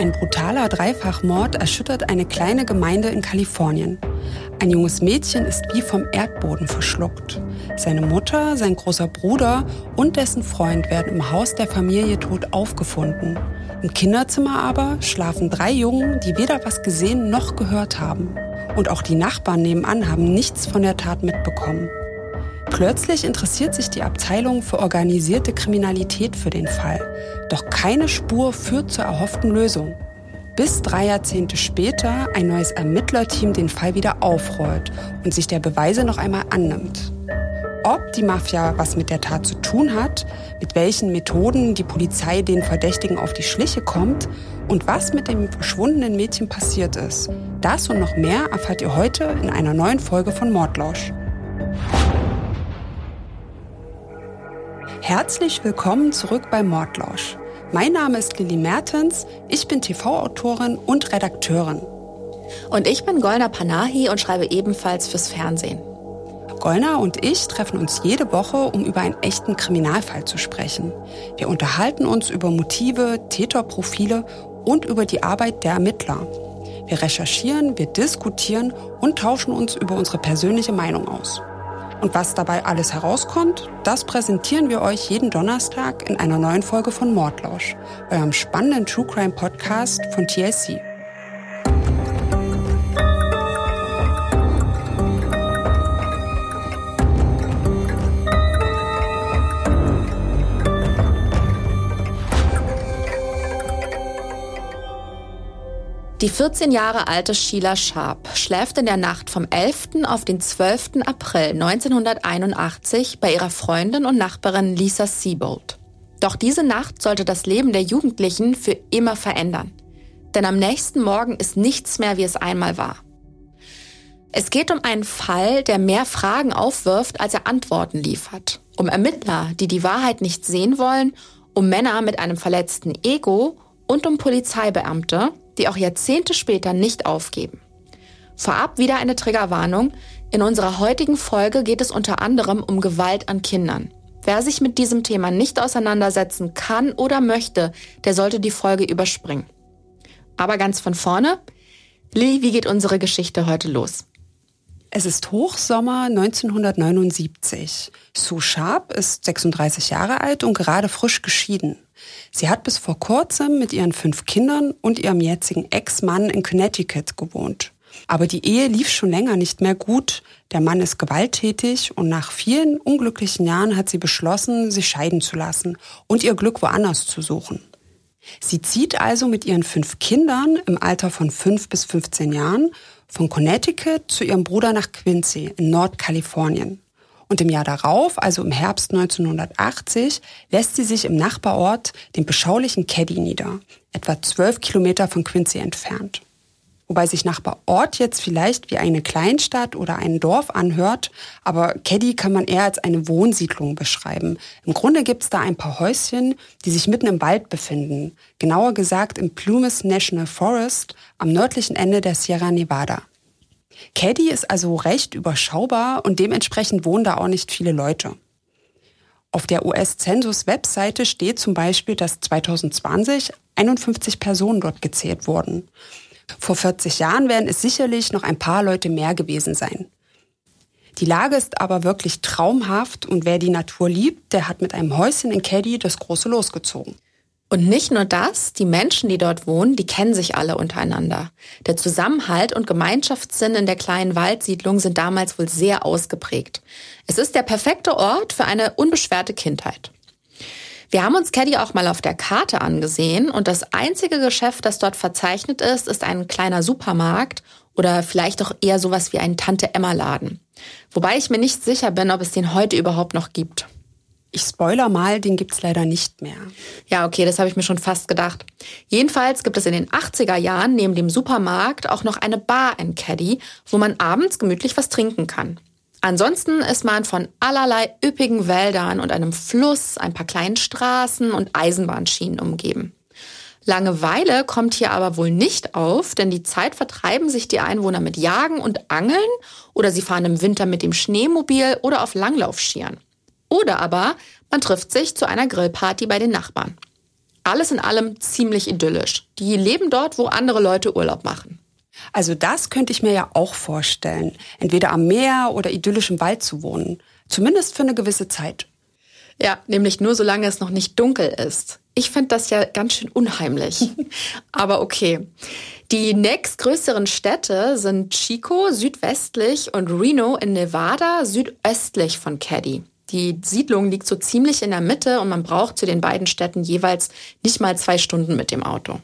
Ein brutaler Dreifachmord erschüttert eine kleine Gemeinde in Kalifornien. Ein junges Mädchen ist wie vom Erdboden verschluckt. Seine Mutter, sein großer Bruder und dessen Freund werden im Haus der Familie tot aufgefunden. Im Kinderzimmer aber schlafen drei Jungen, die weder was gesehen noch gehört haben. Und auch die Nachbarn nebenan haben nichts von der Tat mitbekommen. Plötzlich interessiert sich die Abteilung für organisierte Kriminalität für den Fall. Doch keine Spur führt zur erhofften Lösung. Bis drei Jahrzehnte später ein neues Ermittlerteam den Fall wieder aufrollt und sich der Beweise noch einmal annimmt. Ob die Mafia was mit der Tat zu tun hat, mit welchen Methoden die Polizei den Verdächtigen auf die Schliche kommt und was mit dem verschwundenen Mädchen passiert ist, das und noch mehr erfahrt ihr heute in einer neuen Folge von Mordlausch. Herzlich willkommen zurück bei Mordlausch. Mein Name ist Lilly Mertens, ich bin TV-Autorin und Redakteurin. Und ich bin Golna Panahi und schreibe ebenfalls fürs Fernsehen. Golna und ich treffen uns jede Woche, um über einen echten Kriminalfall zu sprechen. Wir unterhalten uns über Motive, Täterprofile und über die Arbeit der Ermittler. Wir recherchieren, wir diskutieren und tauschen uns über unsere persönliche Meinung aus. Und was dabei alles herauskommt, das präsentieren wir euch jeden Donnerstag in einer neuen Folge von Mordlausch, eurem spannenden True Crime Podcast von TLC. Die 14 Jahre alte Sheila Sharp schläft in der Nacht vom 11. auf den 12. April 1981 bei ihrer Freundin und Nachbarin Lisa Seabold. Doch diese Nacht sollte das Leben der Jugendlichen für immer verändern. Denn am nächsten Morgen ist nichts mehr, wie es einmal war. Es geht um einen Fall, der mehr Fragen aufwirft, als er Antworten liefert. Um Ermittler, die die Wahrheit nicht sehen wollen, um Männer mit einem verletzten Ego und um Polizeibeamte, die auch Jahrzehnte später nicht aufgeben. Vorab wieder eine Triggerwarnung. In unserer heutigen Folge geht es unter anderem um Gewalt an Kindern. Wer sich mit diesem Thema nicht auseinandersetzen kann oder möchte, der sollte die Folge überspringen. Aber ganz von vorne, Lilly, wie geht unsere Geschichte heute los? Es ist Hochsommer 1979. Sue Sharp ist 36 Jahre alt und gerade frisch geschieden. Sie hat bis vor kurzem mit ihren fünf Kindern und ihrem jetzigen Ex-Mann in Connecticut gewohnt. Aber die Ehe lief schon länger nicht mehr gut. Der Mann ist gewalttätig und nach vielen unglücklichen Jahren hat sie beschlossen, sich scheiden zu lassen und ihr Glück woanders zu suchen. Sie zieht also mit ihren fünf Kindern im Alter von fünf bis 15 Jahren von Connecticut zu ihrem Bruder nach Quincy in Nordkalifornien. Und im Jahr darauf, also im Herbst 1980, lässt sie sich im Nachbarort, dem beschaulichen Caddy, nieder, etwa zwölf Kilometer von Quincy entfernt. Wobei sich Nachbarort jetzt vielleicht wie eine Kleinstadt oder ein Dorf anhört, aber Caddy kann man eher als eine Wohnsiedlung beschreiben. Im Grunde gibt es da ein paar Häuschen, die sich mitten im Wald befinden, genauer gesagt im Plumas National Forest am nördlichen Ende der Sierra Nevada. Caddy ist also recht überschaubar und dementsprechend wohnen da auch nicht viele Leute. Auf der US-Census-Webseite steht zum Beispiel, dass 2020 51 Personen dort gezählt wurden. Vor 40 Jahren werden es sicherlich noch ein paar Leute mehr gewesen sein. Die Lage ist aber wirklich traumhaft und wer die Natur liebt, der hat mit einem Häuschen in Caddy das große losgezogen. Und nicht nur das, die Menschen, die dort wohnen, die kennen sich alle untereinander. Der Zusammenhalt und Gemeinschaftssinn in der kleinen Waldsiedlung sind damals wohl sehr ausgeprägt. Es ist der perfekte Ort für eine unbeschwerte Kindheit. Wir haben uns Caddy auch mal auf der Karte angesehen und das einzige Geschäft, das dort verzeichnet ist, ist ein kleiner Supermarkt oder vielleicht auch eher sowas wie ein Tante-Emma-Laden. Wobei ich mir nicht sicher bin, ob es den heute überhaupt noch gibt. Ich spoiler mal, den gibt's leider nicht mehr. Ja, okay, das habe ich mir schon fast gedacht. Jedenfalls gibt es in den 80er Jahren neben dem Supermarkt auch noch eine Bar in Caddy, wo man abends gemütlich was trinken kann. Ansonsten ist man von allerlei üppigen Wäldern und einem Fluss, ein paar kleinen Straßen und Eisenbahnschienen umgeben. Langeweile kommt hier aber wohl nicht auf, denn die Zeit vertreiben sich die Einwohner mit Jagen und Angeln oder sie fahren im Winter mit dem Schneemobil oder auf Langlaufschieren. Oder aber man trifft sich zu einer Grillparty bei den Nachbarn. Alles in allem ziemlich idyllisch. Die leben dort, wo andere Leute Urlaub machen. Also das könnte ich mir ja auch vorstellen. Entweder am Meer oder idyllisch im Wald zu wohnen. Zumindest für eine gewisse Zeit. Ja, nämlich nur solange es noch nicht dunkel ist. Ich finde das ja ganz schön unheimlich. Aber okay. Die nächstgrößeren Städte sind Chico südwestlich und Reno in Nevada südöstlich von Caddy. Die Siedlung liegt so ziemlich in der Mitte und man braucht zu den beiden Städten jeweils nicht mal zwei Stunden mit dem Auto.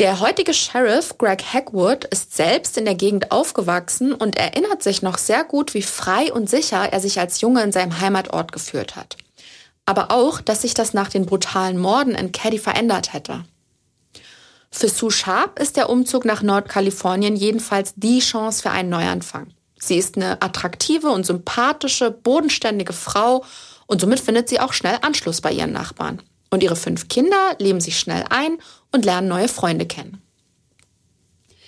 Der heutige Sheriff Greg Hackwood ist selbst in der Gegend aufgewachsen und erinnert sich noch sehr gut, wie frei und sicher er sich als Junge in seinem Heimatort gefühlt hat. Aber auch, dass sich das nach den brutalen Morden in Caddy verändert hätte. Für Sue Sharp ist der Umzug nach Nordkalifornien jedenfalls die Chance für einen Neuanfang. Sie ist eine attraktive und sympathische, bodenständige Frau und somit findet sie auch schnell Anschluss bei ihren Nachbarn. Und ihre fünf Kinder leben sich schnell ein und lernen neue Freunde kennen.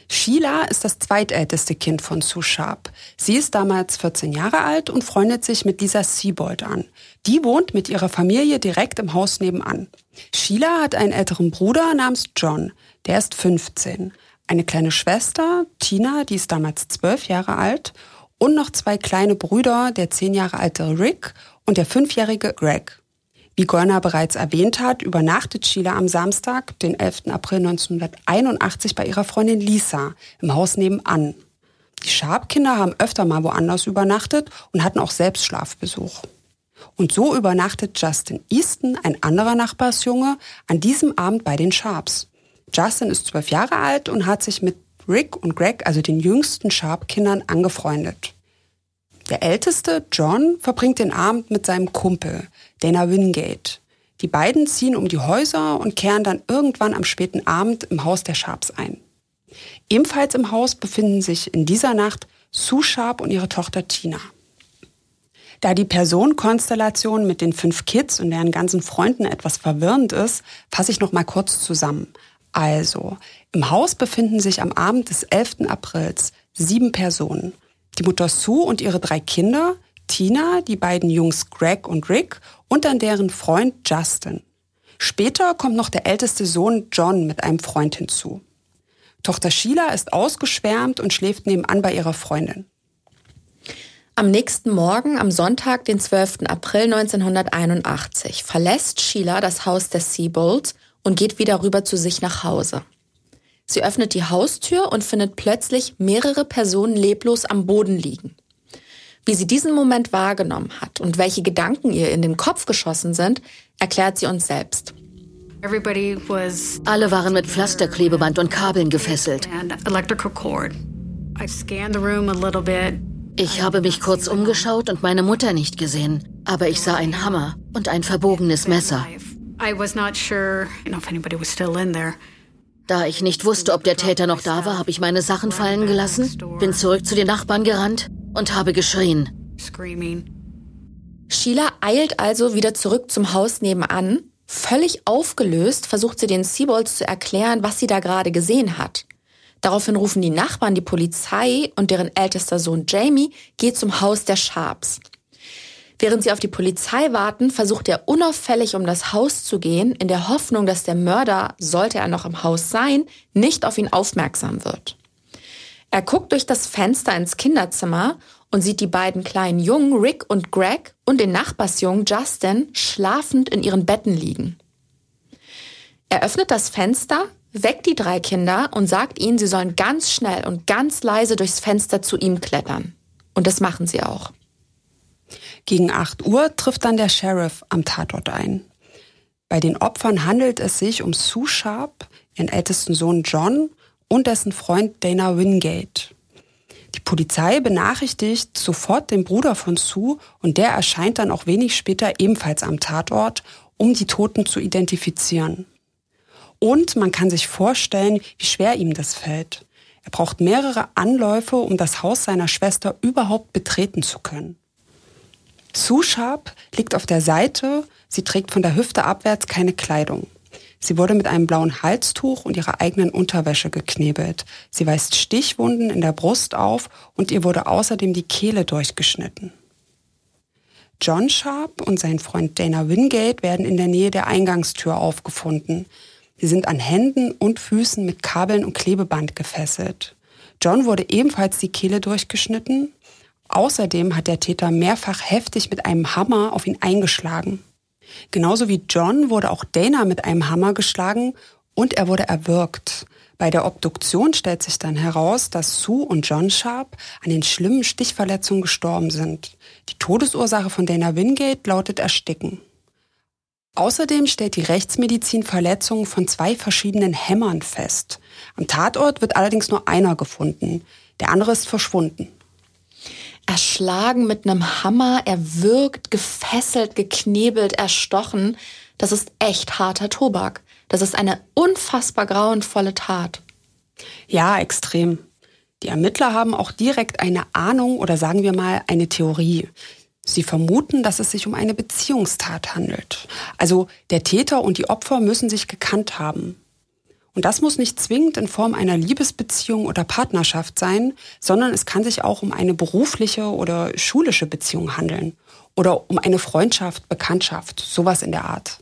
Sheila ist das zweitälteste Kind von Sue Sharp. Sie ist damals 14 Jahre alt und freundet sich mit Lisa Siebold an. Die wohnt mit ihrer Familie direkt im Haus nebenan. Sheila hat einen älteren Bruder namens John. Der ist 15. Eine kleine Schwester, Tina, die ist damals 12 Jahre alt. Und noch zwei kleine Brüder, der 10 Jahre alte Rick und der 5-jährige Greg. Wie Gorner bereits erwähnt hat, übernachtet Sheila am Samstag, den 11. April 1981, bei ihrer Freundin Lisa im Haus nebenan. Die Sharp-Kinder haben öfter mal woanders übernachtet und hatten auch selbst Schlafbesuch. Und so übernachtet Justin Easton, ein anderer Nachbarsjunge, an diesem Abend bei den Sharps. Justin ist zwölf Jahre alt und hat sich mit Rick und Greg, also den jüngsten Sharp-Kindern, angefreundet. Der älteste, John, verbringt den Abend mit seinem Kumpel, Dana Wingate. Die beiden ziehen um die Häuser und kehren dann irgendwann am späten Abend im Haus der Sharps ein. Ebenfalls im Haus befinden sich in dieser Nacht Sue Sharp und ihre Tochter Tina. Da die Personenkonstellation mit den fünf Kids und deren ganzen Freunden etwas verwirrend ist, fasse ich noch mal kurz zusammen. Also, im Haus befinden sich am Abend des 11. Aprils sieben Personen. Die Mutter Sue und ihre drei Kinder, Tina, die beiden Jungs Greg und Rick und dann deren Freund Justin. Später kommt noch der älteste Sohn John mit einem Freund hinzu. Tochter Sheila ist ausgeschwärmt und schläft nebenan bei ihrer Freundin. Am nächsten Morgen, am Sonntag, den 12. April 1981, verlässt Sheila das Haus der Seabolds und geht wieder rüber zu sich nach Hause. Sie öffnet die Haustür und findet plötzlich mehrere Personen leblos am Boden liegen. Wie sie diesen Moment wahrgenommen hat und welche Gedanken ihr in den Kopf geschossen sind, erklärt sie uns selbst. Alle waren mit Pflasterklebeband und Kabeln gefesselt. Ich habe mich kurz umgeschaut und meine Mutter nicht gesehen, aber ich sah einen Hammer und ein verbogenes Messer. Da ich nicht wusste, ob der Täter noch da war, habe ich meine Sachen fallen gelassen, bin zurück zu den Nachbarn gerannt und habe geschrien. Sheila eilt also wieder zurück zum Haus nebenan. Völlig aufgelöst versucht sie den Seabolds zu erklären, was sie da gerade gesehen hat. Daraufhin rufen die Nachbarn die Polizei und deren ältester Sohn Jamie geht zum Haus der Sharps. Während sie auf die Polizei warten, versucht er unauffällig um das Haus zu gehen, in der Hoffnung, dass der Mörder, sollte er noch im Haus sein, nicht auf ihn aufmerksam wird. Er guckt durch das Fenster ins Kinderzimmer und sieht die beiden kleinen Jungen, Rick und Greg, und den Nachbarsjungen Justin schlafend in ihren Betten liegen. Er öffnet das Fenster, weckt die drei Kinder und sagt ihnen, sie sollen ganz schnell und ganz leise durchs Fenster zu ihm klettern. Und das machen sie auch. Gegen 8 Uhr trifft dann der Sheriff am Tatort ein. Bei den Opfern handelt es sich um Sue Sharp, ihren ältesten Sohn John und dessen Freund Dana Wingate. Die Polizei benachrichtigt sofort den Bruder von Sue und der erscheint dann auch wenig später ebenfalls am Tatort, um die Toten zu identifizieren. Und man kann sich vorstellen, wie schwer ihm das fällt. Er braucht mehrere Anläufe, um das Haus seiner Schwester überhaupt betreten zu können. Sue Sharp liegt auf der Seite, sie trägt von der Hüfte abwärts keine Kleidung. Sie wurde mit einem blauen Halstuch und ihrer eigenen Unterwäsche geknebelt. Sie weist Stichwunden in der Brust auf und ihr wurde außerdem die Kehle durchgeschnitten. John Sharp und sein Freund Dana Wingate werden in der Nähe der Eingangstür aufgefunden. Sie sind an Händen und Füßen mit Kabeln und Klebeband gefesselt. John wurde ebenfalls die Kehle durchgeschnitten. Außerdem hat der Täter mehrfach heftig mit einem Hammer auf ihn eingeschlagen. Genauso wie John wurde auch Dana mit einem Hammer geschlagen und er wurde erwürgt. Bei der Obduktion stellt sich dann heraus, dass Sue und John Sharp an den schlimmen Stichverletzungen gestorben sind. Die Todesursache von Dana Wingate lautet Ersticken. Außerdem stellt die Rechtsmedizin Verletzungen von zwei verschiedenen Hämmern fest. Am Tatort wird allerdings nur einer gefunden. Der andere ist verschwunden. Erschlagen mit einem Hammer, erwürgt, gefesselt, geknebelt, erstochen. Das ist echt harter Tobak. Das ist eine unfassbar grauenvolle Tat. Ja, extrem. Die Ermittler haben auch direkt eine Ahnung oder sagen wir mal eine Theorie. Sie vermuten, dass es sich um eine Beziehungstat handelt. Also der Täter und die Opfer müssen sich gekannt haben. Und das muss nicht zwingend in Form einer Liebesbeziehung oder Partnerschaft sein, sondern es kann sich auch um eine berufliche oder schulische Beziehung handeln. Oder um eine Freundschaft, Bekanntschaft, sowas in der Art.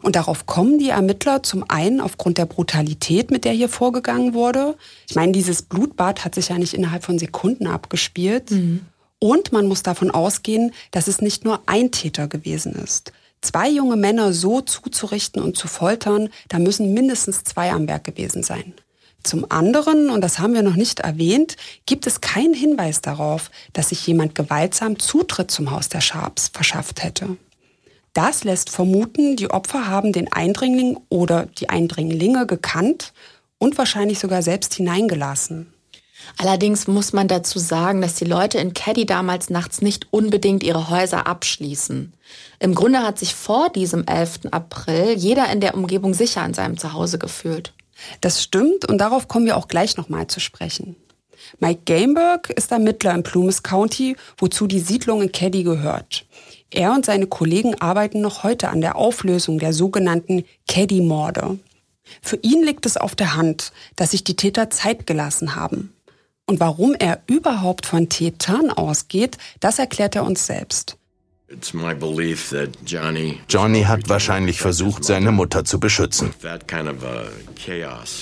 Und darauf kommen die Ermittler zum einen aufgrund der Brutalität, mit der hier vorgegangen wurde. Ich meine, dieses Blutbad hat sich ja nicht innerhalb von Sekunden abgespielt. Mhm. Und man muss davon ausgehen, dass es nicht nur ein Täter gewesen ist. Zwei junge Männer so zuzurichten und zu foltern, da müssen mindestens zwei am Werk gewesen sein. Zum anderen, und das haben wir noch nicht erwähnt, gibt es keinen Hinweis darauf, dass sich jemand gewaltsam Zutritt zum Haus der Sharps verschafft hätte. Das lässt vermuten, die Opfer haben den Eindringling oder die Eindringlinge gekannt und wahrscheinlich sogar selbst hineingelassen. Allerdings muss man dazu sagen, dass die Leute in Caddy damals nachts nicht unbedingt ihre Häuser abschließen. Im Grunde hat sich vor diesem 11. April jeder in der Umgebung sicher an seinem Zuhause gefühlt. Das stimmt und darauf kommen wir auch gleich nochmal zu sprechen. Mike Gameberg ist Ermittler in Plumas County, wozu die Siedlung in Caddy gehört. Er und seine Kollegen arbeiten noch heute an der Auflösung der sogenannten Caddy-Morde. Für ihn liegt es auf der Hand, dass sich die Täter Zeit gelassen haben. Und warum er überhaupt von Tätern ausgeht, das erklärt er uns selbst. Johnny hat wahrscheinlich versucht, seine Mutter zu beschützen.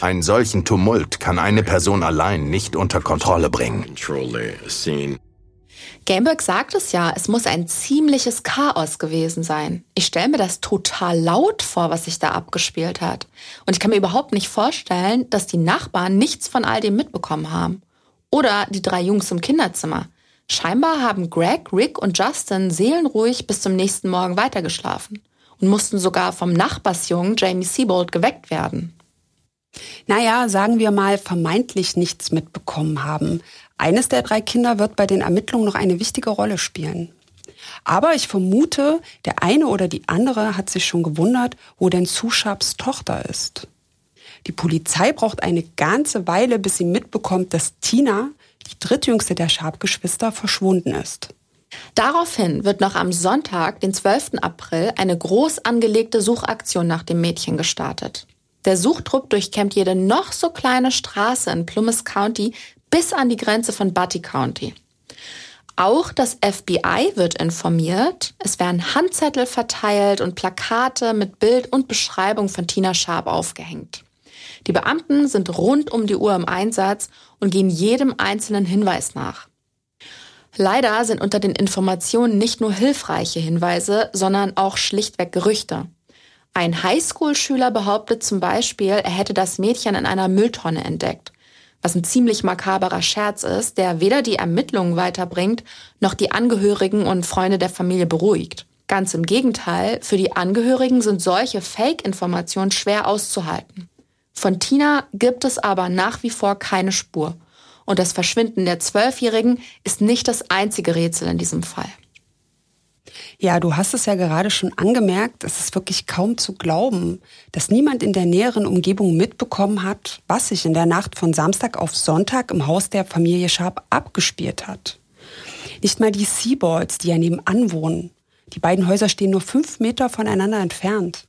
Einen solchen Tumult kann eine Person allein nicht unter Kontrolle bringen. Gameberg sagt es ja, es muss ein ziemliches Chaos gewesen sein. Ich stelle mir das total laut vor, was sich da abgespielt hat. Und ich kann mir überhaupt nicht vorstellen, dass die Nachbarn nichts von all dem mitbekommen haben. Oder die drei Jungs im Kinderzimmer. Scheinbar haben Greg, Rick und Justin seelenruhig bis zum nächsten Morgen weitergeschlafen und mussten sogar vom Nachbarsjungen Jamie Seabold geweckt werden. Naja, sagen wir mal, vermeintlich nichts mitbekommen haben. Eines der drei Kinder wird bei den Ermittlungen noch eine wichtige Rolle spielen. Aber ich vermute, der eine oder die andere hat sich schon gewundert, wo denn Sushabs Tochter ist. Die Polizei braucht eine ganze Weile, bis sie mitbekommt, dass Tina, die drittjüngste der Sharp-Geschwister, verschwunden ist. Daraufhin wird noch am Sonntag, den 12. April, eine groß angelegte Suchaktion nach dem Mädchen gestartet. Der Suchtrupp durchkämmt jede noch so kleine Straße in Plymouth County bis an die Grenze von Butte County. Auch das FBI wird informiert. Es werden Handzettel verteilt und Plakate mit Bild und Beschreibung von Tina Sharp aufgehängt. Die Beamten sind rund um die Uhr im Einsatz und gehen jedem einzelnen Hinweis nach. Leider sind unter den Informationen nicht nur hilfreiche Hinweise, sondern auch schlichtweg Gerüchte. Ein Highschool-Schüler behauptet zum Beispiel, er hätte das Mädchen in einer Mülltonne entdeckt was ein ziemlich makaberer Scherz ist, der weder die Ermittlungen weiterbringt, noch die Angehörigen und Freunde der Familie beruhigt. Ganz im Gegenteil, für die Angehörigen sind solche Fake-Informationen schwer auszuhalten. Von Tina gibt es aber nach wie vor keine Spur. Und das Verschwinden der Zwölfjährigen ist nicht das einzige Rätsel in diesem Fall. Ja, du hast es ja gerade schon angemerkt, es ist wirklich kaum zu glauben, dass niemand in der näheren Umgebung mitbekommen hat, was sich in der Nacht von Samstag auf Sonntag im Haus der Familie Sharp abgespielt hat. Nicht mal die Seaballs, die ja nebenan wohnen. Die beiden Häuser stehen nur fünf Meter voneinander entfernt.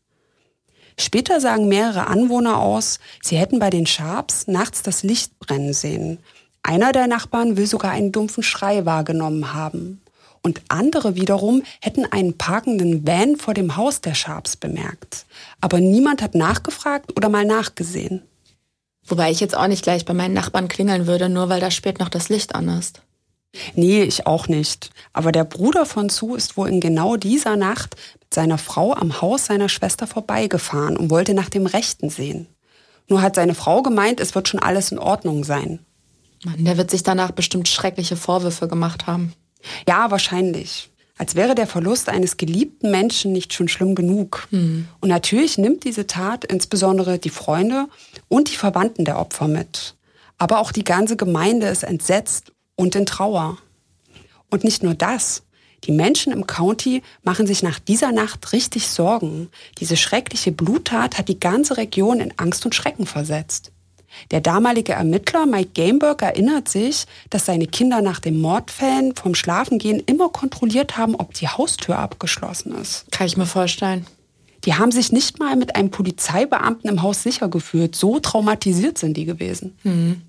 Später sagen mehrere Anwohner aus, sie hätten bei den Sharps nachts das Licht brennen sehen. Einer der Nachbarn will sogar einen dumpfen Schrei wahrgenommen haben. Und andere wiederum hätten einen parkenden Van vor dem Haus der Sharps bemerkt. Aber niemand hat nachgefragt oder mal nachgesehen. Wobei ich jetzt auch nicht gleich bei meinen Nachbarn klingeln würde, nur weil da spät noch das Licht an ist. Nee, ich auch nicht. Aber der Bruder von Sue ist wohl in genau dieser Nacht seiner Frau am Haus seiner Schwester vorbeigefahren und wollte nach dem Rechten sehen. Nur hat seine Frau gemeint, es wird schon alles in Ordnung sein. Mann, der wird sich danach bestimmt schreckliche Vorwürfe gemacht haben. Ja, wahrscheinlich. Als wäre der Verlust eines geliebten Menschen nicht schon schlimm genug. Mhm. Und natürlich nimmt diese Tat insbesondere die Freunde und die Verwandten der Opfer mit. Aber auch die ganze Gemeinde ist entsetzt und in Trauer. Und nicht nur das. Die Menschen im County machen sich nach dieser Nacht richtig Sorgen. Diese schreckliche Bluttat hat die ganze Region in Angst und Schrecken versetzt. Der damalige Ermittler Mike Gameberg erinnert sich, dass seine Kinder nach dem Mordfällen vom Schlafengehen immer kontrolliert haben, ob die Haustür abgeschlossen ist. Kann ich mir vorstellen. Die haben sich nicht mal mit einem Polizeibeamten im Haus sicher gefühlt. So traumatisiert sind die gewesen. Mhm.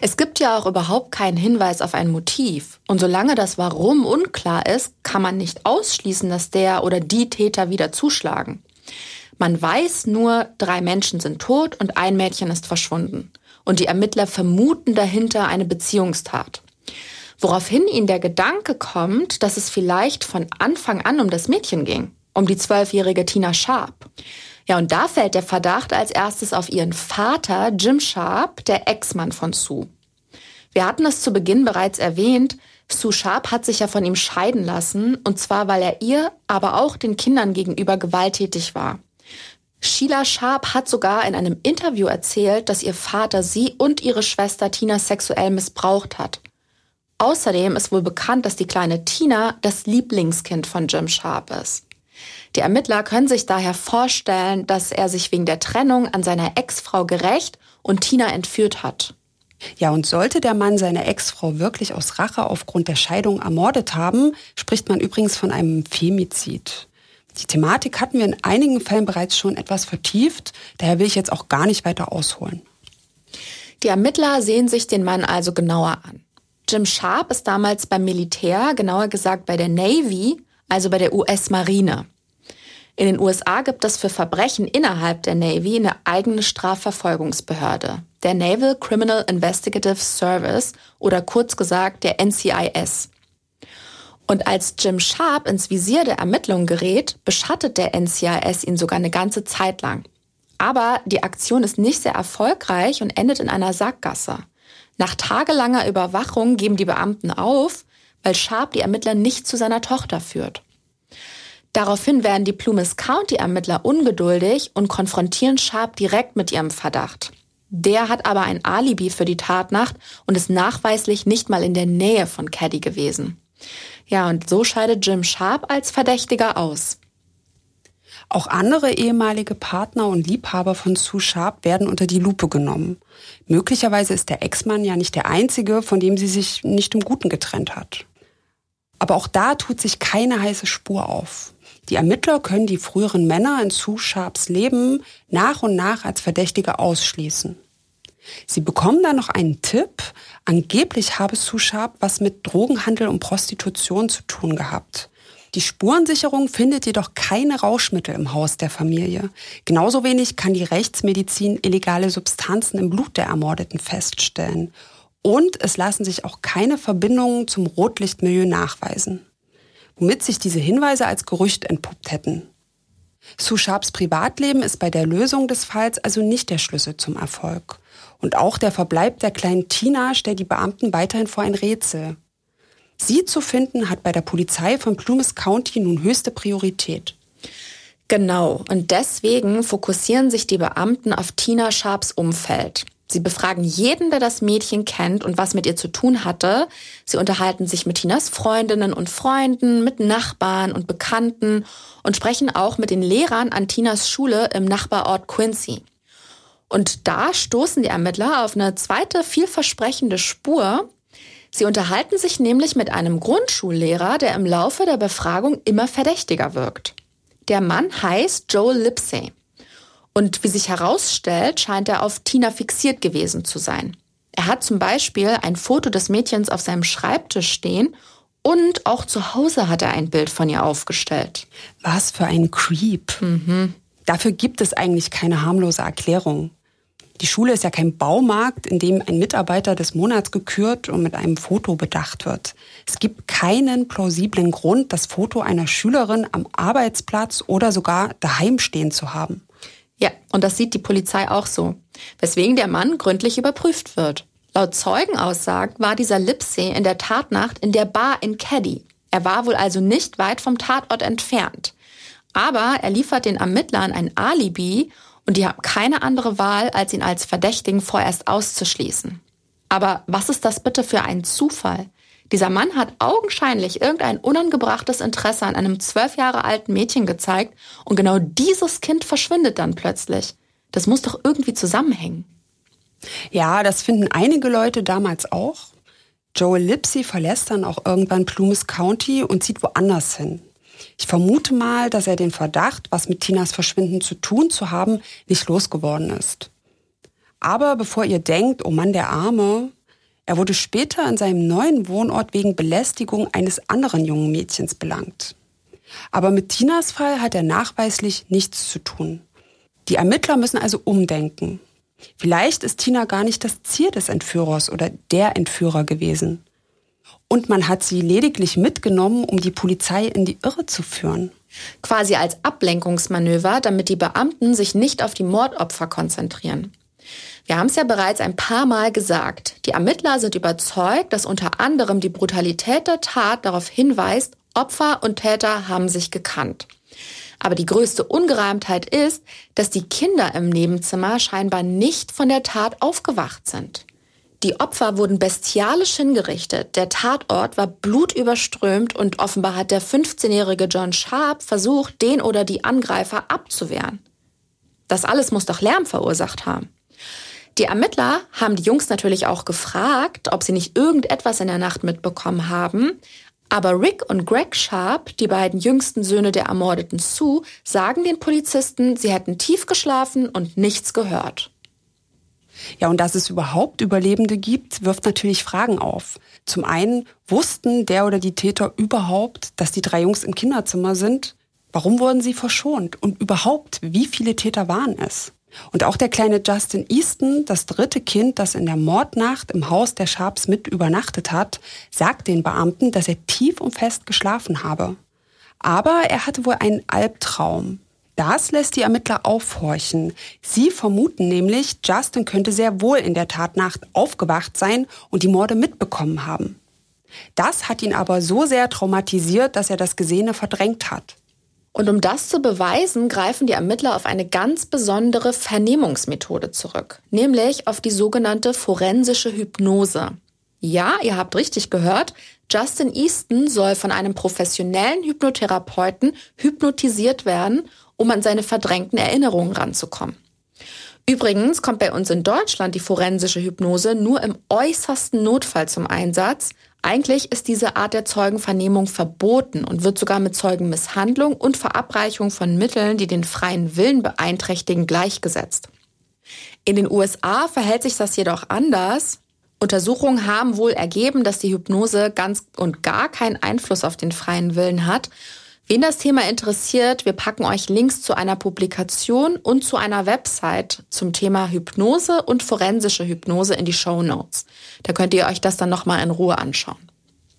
Es gibt ja auch überhaupt keinen Hinweis auf ein Motiv. Und solange das Warum unklar ist, kann man nicht ausschließen, dass der oder die Täter wieder zuschlagen. Man weiß nur, drei Menschen sind tot und ein Mädchen ist verschwunden. Und die Ermittler vermuten dahinter eine Beziehungstat. Woraufhin ihnen der Gedanke kommt, dass es vielleicht von Anfang an um das Mädchen ging, um die zwölfjährige Tina Sharp. Ja, und da fällt der Verdacht als erstes auf ihren Vater, Jim Sharp, der Ex-Mann von Sue. Wir hatten es zu Beginn bereits erwähnt, Sue Sharp hat sich ja von ihm scheiden lassen, und zwar weil er ihr, aber auch den Kindern gegenüber gewalttätig war. Sheila Sharp hat sogar in einem Interview erzählt, dass ihr Vater sie und ihre Schwester Tina sexuell missbraucht hat. Außerdem ist wohl bekannt, dass die kleine Tina das Lieblingskind von Jim Sharp ist. Die Ermittler können sich daher vorstellen, dass er sich wegen der Trennung an seiner Ex-Frau gerecht und Tina entführt hat. Ja, und sollte der Mann seine Ex-Frau wirklich aus Rache aufgrund der Scheidung ermordet haben, spricht man übrigens von einem Femizid. Die Thematik hatten wir in einigen Fällen bereits schon etwas vertieft, daher will ich jetzt auch gar nicht weiter ausholen. Die Ermittler sehen sich den Mann also genauer an. Jim Sharp ist damals beim Militär, genauer gesagt bei der Navy, also bei der US-Marine. In den USA gibt es für Verbrechen innerhalb der Navy eine eigene Strafverfolgungsbehörde, der Naval Criminal Investigative Service oder kurz gesagt der NCIS. Und als Jim Sharp ins Visier der Ermittlungen gerät, beschattet der NCIS ihn sogar eine ganze Zeit lang. Aber die Aktion ist nicht sehr erfolgreich und endet in einer Sackgasse. Nach tagelanger Überwachung geben die Beamten auf, weil Sharp die Ermittler nicht zu seiner Tochter führt. Daraufhin werden die Plumas County-Ermittler ungeduldig und konfrontieren Sharp direkt mit ihrem Verdacht. Der hat aber ein Alibi für die Tatnacht und ist nachweislich nicht mal in der Nähe von Caddy gewesen. Ja, und so scheidet Jim Sharp als Verdächtiger aus. Auch andere ehemalige Partner und Liebhaber von Sue Sharp werden unter die Lupe genommen. Möglicherweise ist der Ex-Mann ja nicht der einzige, von dem sie sich nicht im Guten getrennt hat. Aber auch da tut sich keine heiße Spur auf. Die Ermittler können die früheren Männer in Sue Leben nach und nach als Verdächtige ausschließen. Sie bekommen dann noch einen Tipp. Angeblich habe Sue was mit Drogenhandel und Prostitution zu tun gehabt. Die Spurensicherung findet jedoch keine Rauschmittel im Haus der Familie. Genauso wenig kann die Rechtsmedizin illegale Substanzen im Blut der Ermordeten feststellen. Und es lassen sich auch keine Verbindungen zum Rotlichtmilieu nachweisen womit sich diese Hinweise als Gerücht entpuppt hätten. Sue Sharps Privatleben ist bei der Lösung des Falls also nicht der Schlüssel zum Erfolg. Und auch der Verbleib der kleinen Tina stellt die Beamten weiterhin vor ein Rätsel. Sie zu finden hat bei der Polizei von Plumas County nun höchste Priorität. Genau, und deswegen fokussieren sich die Beamten auf Tina Sharps Umfeld. Sie befragen jeden, der das Mädchen kennt und was mit ihr zu tun hatte. Sie unterhalten sich mit Tinas Freundinnen und Freunden, mit Nachbarn und Bekannten und sprechen auch mit den Lehrern an Tinas Schule im Nachbarort Quincy. Und da stoßen die Ermittler auf eine zweite vielversprechende Spur. Sie unterhalten sich nämlich mit einem Grundschullehrer, der im Laufe der Befragung immer verdächtiger wirkt. Der Mann heißt Joel Lipsey. Und wie sich herausstellt, scheint er auf Tina fixiert gewesen zu sein. Er hat zum Beispiel ein Foto des Mädchens auf seinem Schreibtisch stehen Und auch zu Hause hat er ein Bild von ihr aufgestellt. Was für ein Creep. Mhm. Dafür gibt es eigentlich keine harmlose Erklärung. Die Schule ist ja kein Baumarkt, in dem ein Mitarbeiter des Monats gekürt und mit einem Foto bedacht wird. Es gibt keinen plausiblen Grund, das Foto einer Schülerin am Arbeitsplatz oder sogar daheim stehen zu haben. Ja, und das sieht die Polizei auch so, weswegen der Mann gründlich überprüft wird. Laut Zeugenaussagen war dieser Lipsey in der Tatnacht in der Bar in Caddy. Er war wohl also nicht weit vom Tatort entfernt. Aber er liefert den Ermittlern ein Alibi und die haben keine andere Wahl, als ihn als Verdächtigen vorerst auszuschließen. Aber was ist das bitte für ein Zufall? Dieser Mann hat augenscheinlich irgendein unangebrachtes Interesse an einem zwölf Jahre alten Mädchen gezeigt und genau dieses Kind verschwindet dann plötzlich. Das muss doch irgendwie zusammenhängen. Ja, das finden einige Leute damals auch. Joel Lipsy verlässt dann auch irgendwann Plumas County und zieht woanders hin. Ich vermute mal, dass er den Verdacht, was mit Tinas Verschwinden zu tun zu haben, nicht losgeworden ist. Aber bevor ihr denkt, oh Mann, der Arme, er wurde später in seinem neuen Wohnort wegen Belästigung eines anderen jungen Mädchens belangt. Aber mit Tinas Fall hat er nachweislich nichts zu tun. Die Ermittler müssen also umdenken. Vielleicht ist Tina gar nicht das Ziel des Entführers oder der Entführer gewesen und man hat sie lediglich mitgenommen, um die Polizei in die Irre zu führen. Quasi als Ablenkungsmanöver, damit die Beamten sich nicht auf die Mordopfer konzentrieren. Wir haben es ja bereits ein paar Mal gesagt. Die Ermittler sind überzeugt, dass unter anderem die Brutalität der Tat darauf hinweist, Opfer und Täter haben sich gekannt. Aber die größte Ungereimtheit ist, dass die Kinder im Nebenzimmer scheinbar nicht von der Tat aufgewacht sind. Die Opfer wurden bestialisch hingerichtet. Der Tatort war blutüberströmt und offenbar hat der 15-jährige John Sharp versucht, den oder die Angreifer abzuwehren. Das alles muss doch Lärm verursacht haben. Die Ermittler haben die Jungs natürlich auch gefragt, ob sie nicht irgendetwas in der Nacht mitbekommen haben. Aber Rick und Greg Sharp, die beiden jüngsten Söhne der ermordeten Sue, sagen den Polizisten, sie hätten tief geschlafen und nichts gehört. Ja, und dass es überhaupt Überlebende gibt, wirft natürlich Fragen auf. Zum einen, wussten der oder die Täter überhaupt, dass die drei Jungs im Kinderzimmer sind? Warum wurden sie verschont? Und überhaupt, wie viele Täter waren es? Und auch der kleine Justin Easton, das dritte Kind, das in der Mordnacht im Haus der Sharps mit übernachtet hat, sagt den Beamten, dass er tief und fest geschlafen habe. Aber er hatte wohl einen Albtraum. Das lässt die Ermittler aufhorchen. Sie vermuten nämlich, Justin könnte sehr wohl in der Tatnacht aufgewacht sein und die Morde mitbekommen haben. Das hat ihn aber so sehr traumatisiert, dass er das Gesehene verdrängt hat. Und um das zu beweisen, greifen die Ermittler auf eine ganz besondere Vernehmungsmethode zurück, nämlich auf die sogenannte forensische Hypnose. Ja, ihr habt richtig gehört, Justin Easton soll von einem professionellen Hypnotherapeuten hypnotisiert werden um an seine verdrängten Erinnerungen ranzukommen. Übrigens kommt bei uns in Deutschland die forensische Hypnose nur im äußersten Notfall zum Einsatz. Eigentlich ist diese Art der Zeugenvernehmung verboten und wird sogar mit Zeugenmisshandlung und Verabreichung von Mitteln, die den freien Willen beeinträchtigen, gleichgesetzt. In den USA verhält sich das jedoch anders. Untersuchungen haben wohl ergeben, dass die Hypnose ganz und gar keinen Einfluss auf den freien Willen hat Wen das Thema interessiert, wir packen euch Links zu einer Publikation und zu einer Website zum Thema Hypnose und forensische Hypnose in die Show Notes. Da könnt ihr euch das dann nochmal in Ruhe anschauen.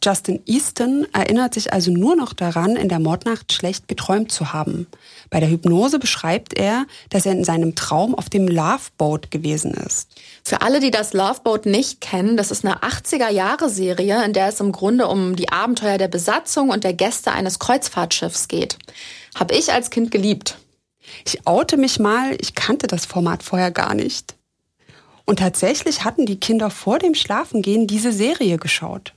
Justin Easton erinnert sich also nur noch daran, in der Mordnacht schlecht geträumt zu haben. Bei der Hypnose beschreibt er, dass er in seinem Traum auf dem Loveboat gewesen ist. Für alle, die das Loveboat nicht kennen, das ist eine 80er-Jahre-Serie, in der es im Grunde um die Abenteuer der Besatzung und der Gäste eines Kreuzfahrtschiffs geht. Hab ich als Kind geliebt. Ich oute mich mal, ich kannte das Format vorher gar nicht. Und tatsächlich hatten die Kinder vor dem Schlafengehen diese Serie geschaut.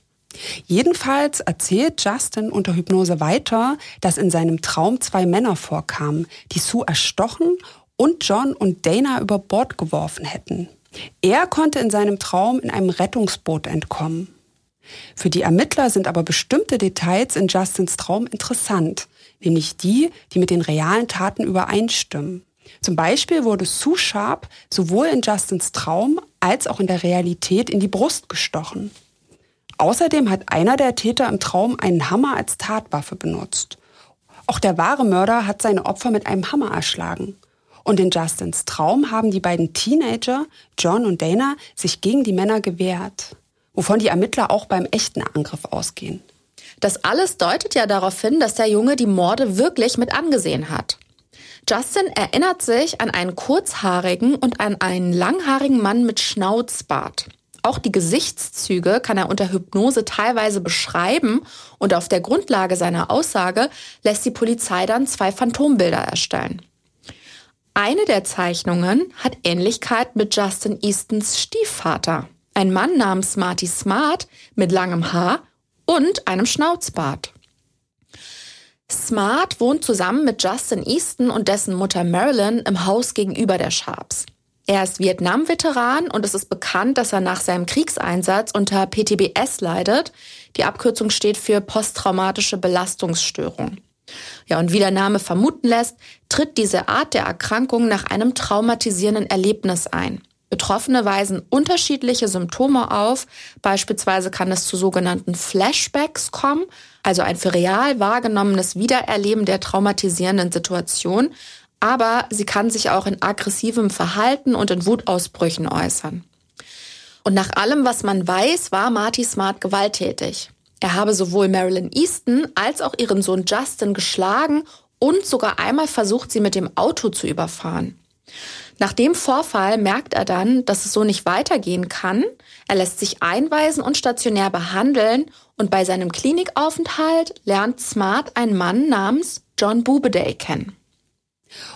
Jedenfalls erzählt Justin unter Hypnose weiter, dass in seinem Traum zwei Männer vorkamen, die Sue erstochen und John und Dana über Bord geworfen hätten. Er konnte in seinem Traum in einem Rettungsboot entkommen. Für die Ermittler sind aber bestimmte Details in Justins Traum interessant, nämlich die, die mit den realen Taten übereinstimmen. Zum Beispiel wurde Sue Sharp sowohl in Justins Traum als auch in der Realität in die Brust gestochen. Außerdem hat einer der Täter im Traum einen Hammer als Tatwaffe benutzt. Auch der wahre Mörder hat seine Opfer mit einem Hammer erschlagen. Und in Justins Traum haben die beiden Teenager, John und Dana, sich gegen die Männer gewehrt, wovon die Ermittler auch beim echten Angriff ausgehen. Das alles deutet ja darauf hin, dass der Junge die Morde wirklich mit angesehen hat. Justin erinnert sich an einen kurzhaarigen und an einen langhaarigen Mann mit Schnauzbart. Auch die Gesichtszüge kann er unter Hypnose teilweise beschreiben und auf der Grundlage seiner Aussage lässt die Polizei dann zwei Phantombilder erstellen. Eine der Zeichnungen hat Ähnlichkeit mit Justin Eastons Stiefvater, ein Mann namens Marty Smart mit langem Haar und einem Schnauzbart. Smart wohnt zusammen mit Justin Easton und dessen Mutter Marilyn im Haus gegenüber der Sharps. Er ist Vietnam-Veteran und es ist bekannt, dass er nach seinem Kriegseinsatz unter PTBS leidet. Die Abkürzung steht für posttraumatische Belastungsstörung. Ja, und wie der Name vermuten lässt, tritt diese Art der Erkrankung nach einem traumatisierenden Erlebnis ein. Betroffene weisen unterschiedliche Symptome auf. Beispielsweise kann es zu sogenannten Flashbacks kommen, also ein für real wahrgenommenes Wiedererleben der traumatisierenden Situation. Aber sie kann sich auch in aggressivem Verhalten und in Wutausbrüchen äußern. Und nach allem, was man weiß, war Marty Smart gewalttätig. Er habe sowohl Marilyn Easton als auch ihren Sohn Justin geschlagen und sogar einmal versucht, sie mit dem Auto zu überfahren. Nach dem Vorfall merkt er dann, dass es so nicht weitergehen kann. Er lässt sich einweisen und stationär behandeln und bei seinem Klinikaufenthalt lernt Smart einen Mann namens John Bubeday kennen.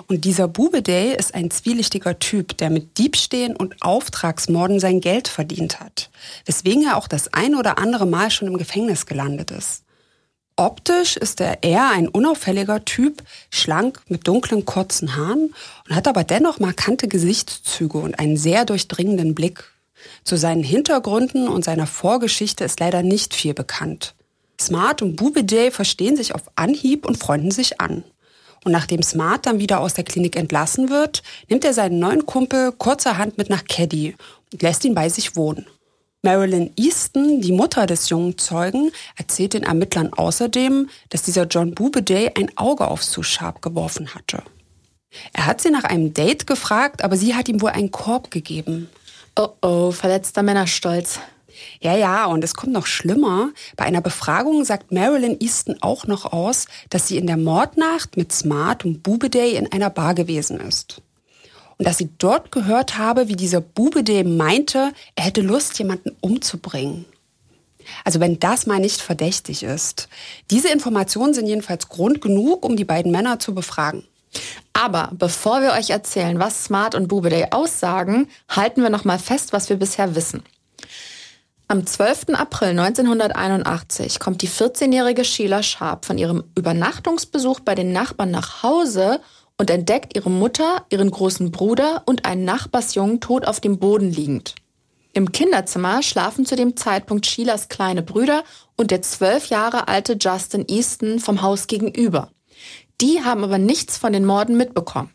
Und dieser Bubeday ist ein zwielichtiger Typ, der mit Diebstählen und Auftragsmorden sein Geld verdient hat, weswegen er auch das ein oder andere Mal schon im Gefängnis gelandet ist. Optisch ist er eher ein unauffälliger Typ, schlank mit dunklen kurzen Haaren und hat aber dennoch markante Gesichtszüge und einen sehr durchdringenden Blick. Zu seinen Hintergründen und seiner Vorgeschichte ist leider nicht viel bekannt. Smart und Bubidey verstehen sich auf Anhieb und freunden sich an. Und nachdem Smart dann wieder aus der Klinik entlassen wird, nimmt er seinen neuen Kumpel kurzerhand mit nach Caddy und lässt ihn bei sich wohnen. Marilyn Easton, die Mutter des jungen Zeugen, erzählt den Ermittlern außerdem, dass dieser John Bubeday ein Auge auf Sue Sharp geworfen hatte. Er hat sie nach einem Date gefragt, aber sie hat ihm wohl einen Korb gegeben. Oh oh, verletzter Männerstolz. Ja, ja, und es kommt noch schlimmer. Bei einer Befragung sagt Marilyn Easton auch noch aus, dass sie in der Mordnacht mit Smart und Bubeday in einer Bar gewesen ist und dass sie dort gehört habe, wie dieser Bube dem meinte, er hätte Lust, jemanden umzubringen. Also wenn das mal nicht verdächtig ist. Diese Informationen sind jedenfalls Grund genug, um die beiden Männer zu befragen. Aber bevor wir euch erzählen, was Smart und Bubeday aussagen, halten wir noch mal fest, was wir bisher wissen. Am 12. April 1981 kommt die 14-jährige Sheila Sharp von ihrem Übernachtungsbesuch bei den Nachbarn nach Hause und entdeckt ihre Mutter, ihren großen Bruder und einen Nachbarsjungen tot auf dem Boden liegend. Im Kinderzimmer schlafen zu dem Zeitpunkt Sheilas kleine Brüder und der zwölf Jahre alte Justin Easton vom Haus gegenüber. Die haben aber nichts von den Morden mitbekommen.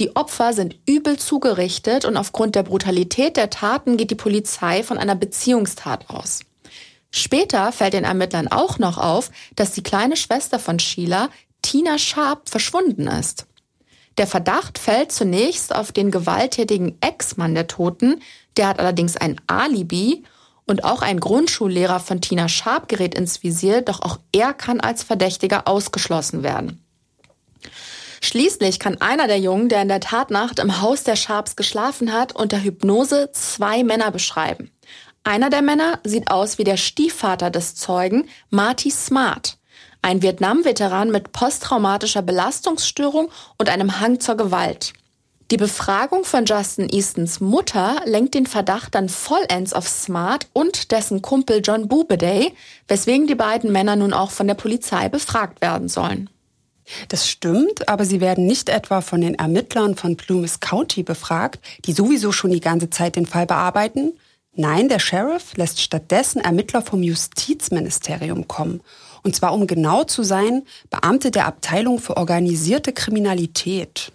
Die Opfer sind übel zugerichtet und aufgrund der Brutalität der Taten geht die Polizei von einer Beziehungstat aus. Später fällt den Ermittlern auch noch auf, dass die kleine Schwester von Sheila, Tina Sharp, verschwunden ist. Der Verdacht fällt zunächst auf den gewalttätigen Ex-Mann der Toten, der hat allerdings ein Alibi und auch ein Grundschullehrer von Tina Sharp gerät ins Visier, doch auch er kann als Verdächtiger ausgeschlossen werden. Schließlich kann einer der Jungen, der in der Tatnacht im Haus der Sharps geschlafen hat, unter Hypnose zwei Männer beschreiben. Einer der Männer sieht aus wie der Stiefvater des Zeugen, Marty Smart ein Vietnam-Veteran mit posttraumatischer Belastungsstörung und einem Hang zur Gewalt. Die Befragung von Justin Eastons Mutter lenkt den Verdacht dann vollends auf Smart und dessen Kumpel John Bubeday, weswegen die beiden Männer nun auch von der Polizei befragt werden sollen. Das stimmt, aber sie werden nicht etwa von den Ermittlern von Plumas County befragt, die sowieso schon die ganze Zeit den Fall bearbeiten. Nein, der Sheriff lässt stattdessen Ermittler vom Justizministerium kommen und zwar, um genau zu sein, Beamte der Abteilung für organisierte Kriminalität.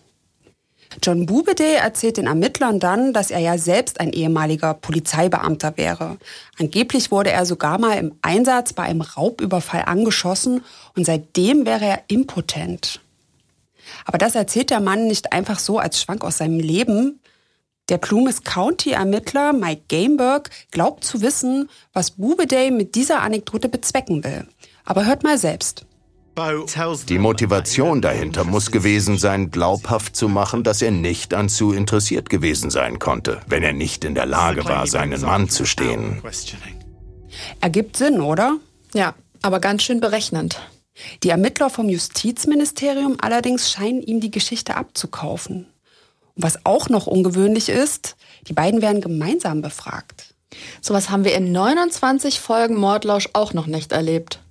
John Bubeday erzählt den Ermittlern dann, dass er ja selbst ein ehemaliger Polizeibeamter wäre. Angeblich wurde er sogar mal im Einsatz bei einem Raubüberfall angeschossen und seitdem wäre er impotent. Aber das erzählt der Mann nicht einfach so als Schwank aus seinem Leben. Der Plumas County-Ermittler Mike Gameberg glaubt zu wissen, was Bubeday mit dieser Anekdote bezwecken will. Aber hört mal selbst. Die Motivation dahinter muss gewesen sein, glaubhaft zu machen, dass er nicht an Sue interessiert gewesen sein konnte, wenn er nicht in der Lage war, seinen Mann zu stehen. Ergibt Sinn, oder? Ja, aber ganz schön berechnend. Die Ermittler vom Justizministerium allerdings scheinen ihm die Geschichte abzukaufen. Und was auch noch ungewöhnlich ist, die beiden werden gemeinsam befragt. Sowas haben wir in 29 Folgen Mordlausch auch noch nicht erlebt.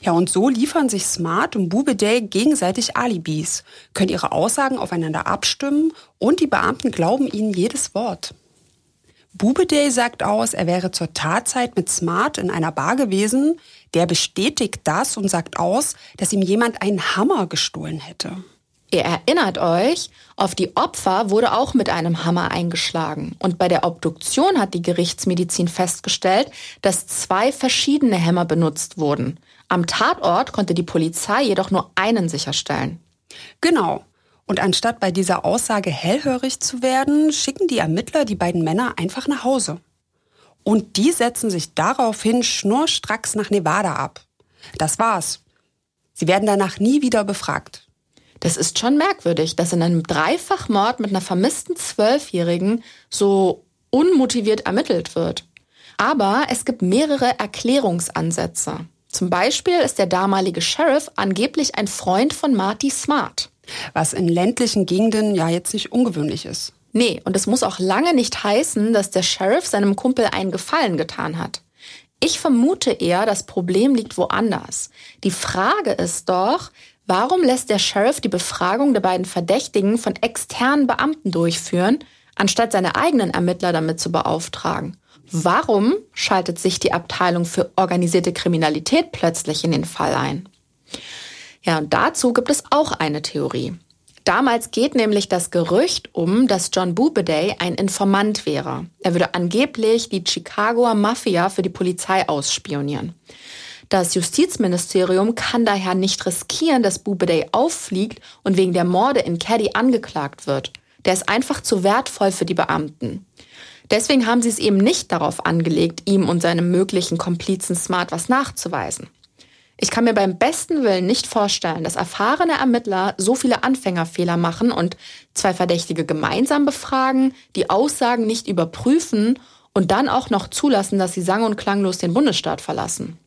Ja, und so liefern sich Smart und Bubeday gegenseitig Alibis, können ihre Aussagen aufeinander abstimmen und die Beamten glauben ihnen jedes Wort. Bubeday sagt aus, er wäre zur Tatzeit mit Smart in einer Bar gewesen. Der bestätigt das und sagt aus, dass ihm jemand einen Hammer gestohlen hätte. Ihr erinnert euch, auf die Opfer wurde auch mit einem Hammer eingeschlagen. Und bei der Obduktion hat die Gerichtsmedizin festgestellt, dass zwei verschiedene Hämmer benutzt wurden. Am Tatort konnte die Polizei jedoch nur einen sicherstellen. Genau. Und anstatt bei dieser Aussage hellhörig zu werden, schicken die Ermittler die beiden Männer einfach nach Hause. Und die setzen sich daraufhin schnurstracks nach Nevada ab. Das war's. Sie werden danach nie wieder befragt. Das ist schon merkwürdig, dass in einem Dreifachmord mit einer vermissten Zwölfjährigen so unmotiviert ermittelt wird. Aber es gibt mehrere Erklärungsansätze. Zum Beispiel ist der damalige Sheriff angeblich ein Freund von Marty Smart. Was in ländlichen Gegenden ja jetzt nicht ungewöhnlich ist. Nee, und es muss auch lange nicht heißen, dass der Sheriff seinem Kumpel einen Gefallen getan hat. Ich vermute eher, das Problem liegt woanders. Die Frage ist doch, warum lässt der Sheriff die Befragung der beiden Verdächtigen von externen Beamten durchführen, anstatt seine eigenen Ermittler damit zu beauftragen? Warum schaltet sich die Abteilung für organisierte Kriminalität plötzlich in den Fall ein? Ja, und dazu gibt es auch eine Theorie. Damals geht nämlich das Gerücht um, dass John Bubeday ein Informant wäre. Er würde angeblich die Chicagoer Mafia für die Polizei ausspionieren. Das Justizministerium kann daher nicht riskieren, dass Bubeday auffliegt und wegen der Morde in Caddy angeklagt wird. Der ist einfach zu wertvoll für die Beamten. Deswegen haben sie es eben nicht darauf angelegt, ihm und seinem möglichen Komplizen Smart was nachzuweisen. Ich kann mir beim besten Willen nicht vorstellen, dass erfahrene Ermittler so viele Anfängerfehler machen und zwei Verdächtige gemeinsam befragen, die Aussagen nicht überprüfen und dann auch noch zulassen, dass sie sang- und klanglos den Bundesstaat verlassen.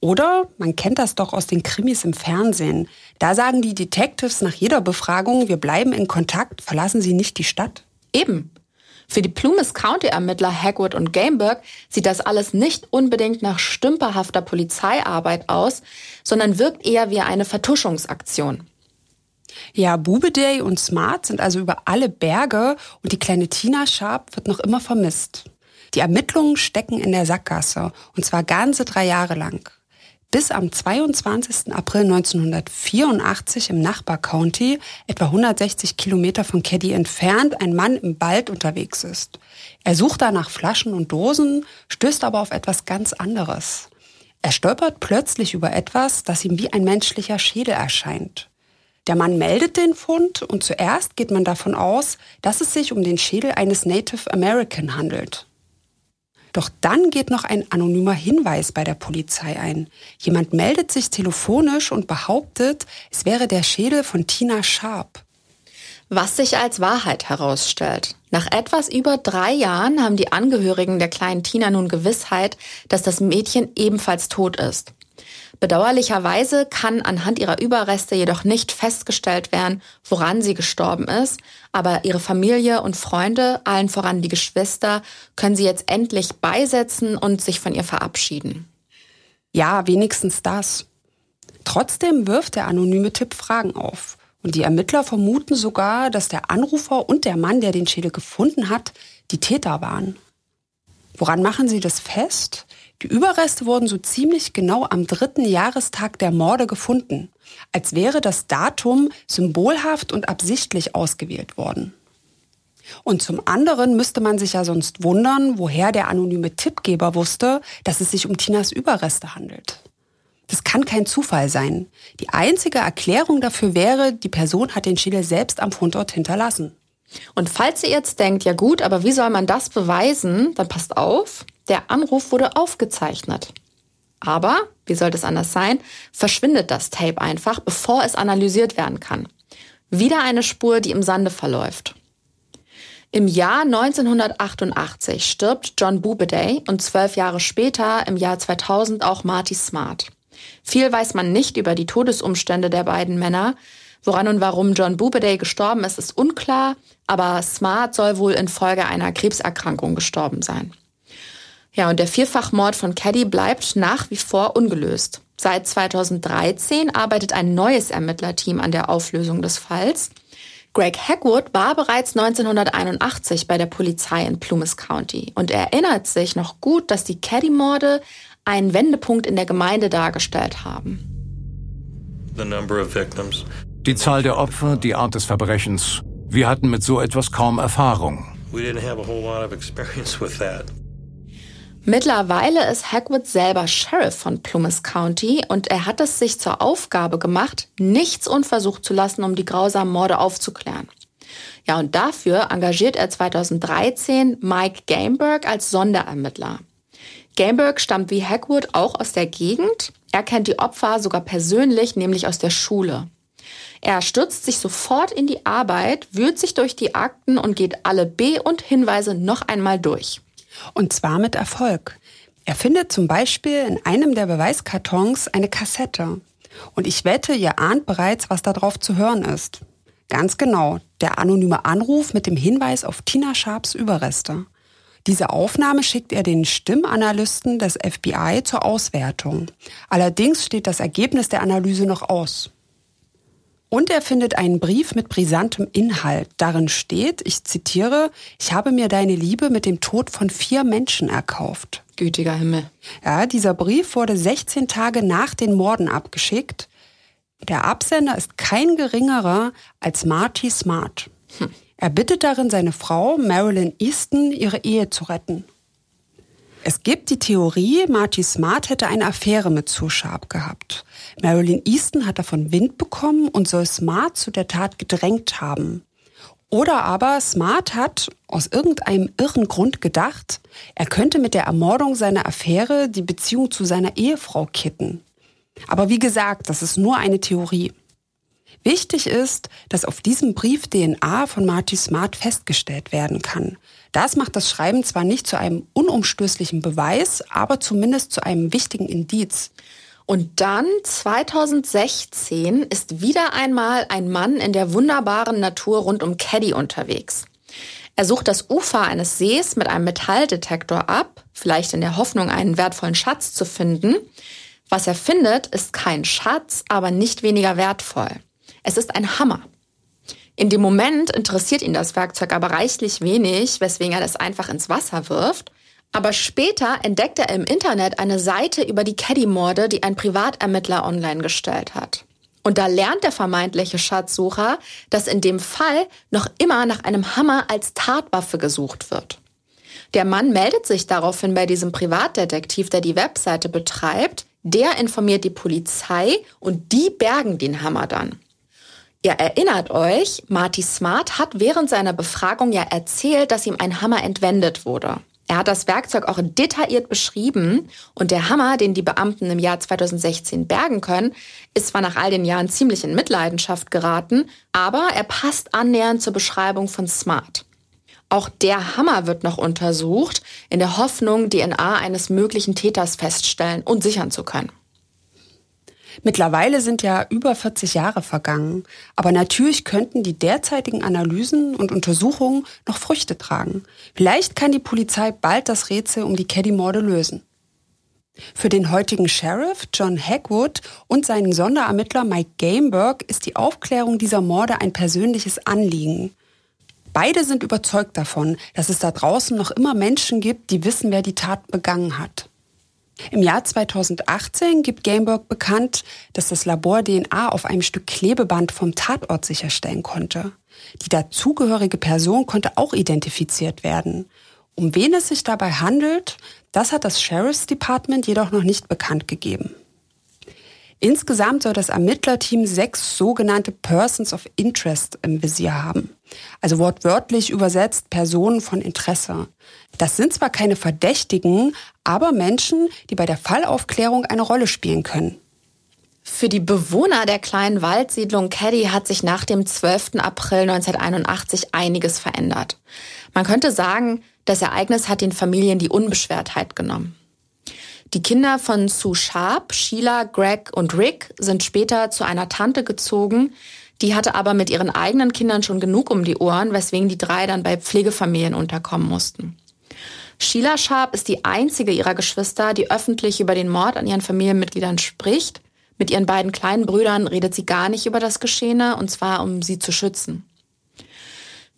Oder man kennt das doch aus den Krimis im Fernsehen. Da sagen die Detectives nach jeder Befragung, wir bleiben in Kontakt, verlassen Sie nicht die Stadt. Eben. Für die Plumas County-Ermittler Hagwood und Gameberg sieht das alles nicht unbedingt nach stümperhafter Polizeiarbeit aus, sondern wirkt eher wie eine Vertuschungsaktion. Ja, Bubeday und Smart sind also über alle Berge und die kleine Tina Sharp wird noch immer vermisst. Die Ermittlungen stecken in der Sackgasse und zwar ganze drei Jahre lang bis am 22. April 1984 im Nachbarcounty, etwa 160 Kilometer von Caddy entfernt, ein Mann im Wald unterwegs ist. Er sucht da nach Flaschen und Dosen, stößt aber auf etwas ganz anderes. Er stolpert plötzlich über etwas, das ihm wie ein menschlicher Schädel erscheint. Der Mann meldet den Fund und zuerst geht man davon aus, dass es sich um den Schädel eines Native American handelt. Doch dann geht noch ein anonymer Hinweis bei der Polizei ein. Jemand meldet sich telefonisch und behauptet, es wäre der Schädel von Tina Sharp. Was sich als Wahrheit herausstellt. Nach etwas über drei Jahren haben die Angehörigen der kleinen Tina nun Gewissheit, dass das Mädchen ebenfalls tot ist. Bedauerlicherweise kann anhand ihrer Überreste jedoch nicht festgestellt werden, woran sie gestorben ist, aber ihre Familie und Freunde, allen voran die Geschwister, können sie jetzt endlich beisetzen und sich von ihr verabschieden. Ja, wenigstens das. Trotzdem wirft der anonyme Tipp Fragen auf. Und die Ermittler vermuten sogar, dass der Anrufer und der Mann, der den Schädel gefunden hat, die Täter waren. Woran machen sie das fest? Die Überreste wurden so ziemlich genau am dritten Jahrestag der Morde gefunden, als wäre das Datum symbolhaft und absichtlich ausgewählt worden. Und zum anderen müsste man sich ja sonst wundern, woher der anonyme Tippgeber wusste, dass es sich um Tinas Überreste handelt. Das kann kein Zufall sein. Die einzige Erklärung dafür wäre, die Person hat den Schädel selbst am Fundort hinterlassen. Und falls ihr jetzt denkt, ja gut, aber wie soll man das beweisen, dann passt auf, der Anruf wurde aufgezeichnet. Aber, wie soll das anders sein, verschwindet das Tape einfach, bevor es analysiert werden kann. Wieder eine Spur, die im Sande verläuft. Im Jahr 1988 stirbt John Bubeday und zwölf Jahre später, im Jahr 2000, auch Marty Smart. Viel weiß man nicht über die Todesumstände der beiden Männer. Woran und warum John Bubeday gestorben ist, ist unklar, aber Smart soll wohl infolge einer Krebserkrankung gestorben sein. Ja, und der Vierfachmord von Caddy bleibt nach wie vor ungelöst. Seit 2013 arbeitet ein neues Ermittlerteam an der Auflösung des Falls. Greg Hackwood war bereits 1981 bei der Polizei in Plumas County und erinnert sich noch gut, dass die Caddy-Morde einen Wendepunkt in der Gemeinde dargestellt haben. Die Zahl der Opfer, die Art des Verbrechens. Wir hatten mit so etwas kaum Erfahrung. Mittlerweile ist Hackwood selber Sheriff von Plumas County und er hat es sich zur Aufgabe gemacht, nichts unversucht zu lassen, um die grausamen Morde aufzuklären. Ja, und dafür engagiert er 2013 Mike Gameberg als Sonderermittler. Gameberg stammt wie Hackwood auch aus der Gegend. Er kennt die Opfer sogar persönlich, nämlich aus der Schule. Er stürzt sich sofort in die Arbeit, wühlt sich durch die Akten und geht alle B- und Hinweise noch einmal durch. Und zwar mit Erfolg. Er findet zum Beispiel in einem der Beweiskartons eine Kassette. Und ich wette, ihr ahnt bereits, was da drauf zu hören ist. Ganz genau, der anonyme Anruf mit dem Hinweis auf Tina Sharps Überreste. Diese Aufnahme schickt er den Stimmanalysten des FBI zur Auswertung. Allerdings steht das Ergebnis der Analyse noch aus. Und er findet einen Brief mit brisantem Inhalt. Darin steht, ich zitiere, ich habe mir deine Liebe mit dem Tod von vier Menschen erkauft. Gütiger Himmel. Ja, dieser Brief wurde 16 Tage nach den Morden abgeschickt. Der Absender ist kein geringerer als Marty Smart. Hm. Er bittet darin seine Frau, Marilyn Easton, ihre Ehe zu retten. Es gibt die Theorie, Marty Smart hätte eine Affäre mit Sue Sharp gehabt. Marilyn Easton hat davon Wind bekommen und soll Smart zu der Tat gedrängt haben. Oder aber Smart hat aus irgendeinem irren Grund gedacht, er könnte mit der Ermordung seiner Affäre die Beziehung zu seiner Ehefrau kitten. Aber wie gesagt, das ist nur eine Theorie. Wichtig ist, dass auf diesem Brief DNA von Marty Smart festgestellt werden kann. Das macht das Schreiben zwar nicht zu einem unumstößlichen Beweis, aber zumindest zu einem wichtigen Indiz. Und dann 2016 ist wieder einmal ein Mann in der wunderbaren Natur rund um Caddy unterwegs. Er sucht das Ufer eines Sees mit einem Metalldetektor ab, vielleicht in der Hoffnung, einen wertvollen Schatz zu finden. Was er findet, ist kein Schatz, aber nicht weniger wertvoll. Es ist ein Hammer. In dem Moment interessiert ihn das Werkzeug aber reichlich wenig, weswegen er das einfach ins Wasser wirft. Aber später entdeckt er im Internet eine Seite über die Caddy-Morde, die ein Privatermittler online gestellt hat. Und da lernt der vermeintliche Schatzsucher, dass in dem Fall noch immer nach einem Hammer als Tatwaffe gesucht wird. Der Mann meldet sich daraufhin bei diesem Privatdetektiv, der die Webseite betreibt. Der informiert die Polizei und die bergen den Hammer dann. Ihr erinnert euch, Marty Smart hat während seiner Befragung ja erzählt, dass ihm ein Hammer entwendet wurde. Er hat das Werkzeug auch detailliert beschrieben und der Hammer, den die Beamten im Jahr 2016 bergen können, ist zwar nach all den Jahren ziemlich in Mitleidenschaft geraten, aber er passt annähernd zur Beschreibung von Smart. Auch der Hammer wird noch untersucht, in der Hoffnung, DNA eines möglichen Täters feststellen und sichern zu können. Mittlerweile sind ja über 40 Jahre vergangen, aber natürlich könnten die derzeitigen Analysen und Untersuchungen noch Früchte tragen. Vielleicht kann die Polizei bald das Rätsel um die Caddy-Morde lösen. Für den heutigen Sheriff John Hackwood und seinen Sonderermittler Mike Gameberg ist die Aufklärung dieser Morde ein persönliches Anliegen. Beide sind überzeugt davon, dass es da draußen noch immer Menschen gibt, die wissen, wer die Tat begangen hat. Im Jahr 2018 gibt Gameberg bekannt, dass das Labor DNA auf einem Stück Klebeband vom Tatort sicherstellen konnte. Die dazugehörige Person konnte auch identifiziert werden. Um wen es sich dabei handelt, das hat das Sheriff's Department jedoch noch nicht bekannt gegeben. Insgesamt soll das Ermittlerteam sechs sogenannte Persons of Interest im Visier haben. Also wortwörtlich übersetzt Personen von Interesse. Das sind zwar keine Verdächtigen, aber Menschen, die bei der Fallaufklärung eine Rolle spielen können. Für die Bewohner der kleinen Waldsiedlung Caddy hat sich nach dem 12. April 1981 einiges verändert. Man könnte sagen, das Ereignis hat den Familien die Unbeschwertheit genommen. Die Kinder von Sue Sharp, Sheila, Greg und Rick sind später zu einer Tante gezogen. Die hatte aber mit ihren eigenen Kindern schon genug um die Ohren, weswegen die drei dann bei Pflegefamilien unterkommen mussten. Sheila Sharp ist die einzige ihrer Geschwister, die öffentlich über den Mord an ihren Familienmitgliedern spricht. Mit ihren beiden kleinen Brüdern redet sie gar nicht über das Geschehene, und zwar um sie zu schützen.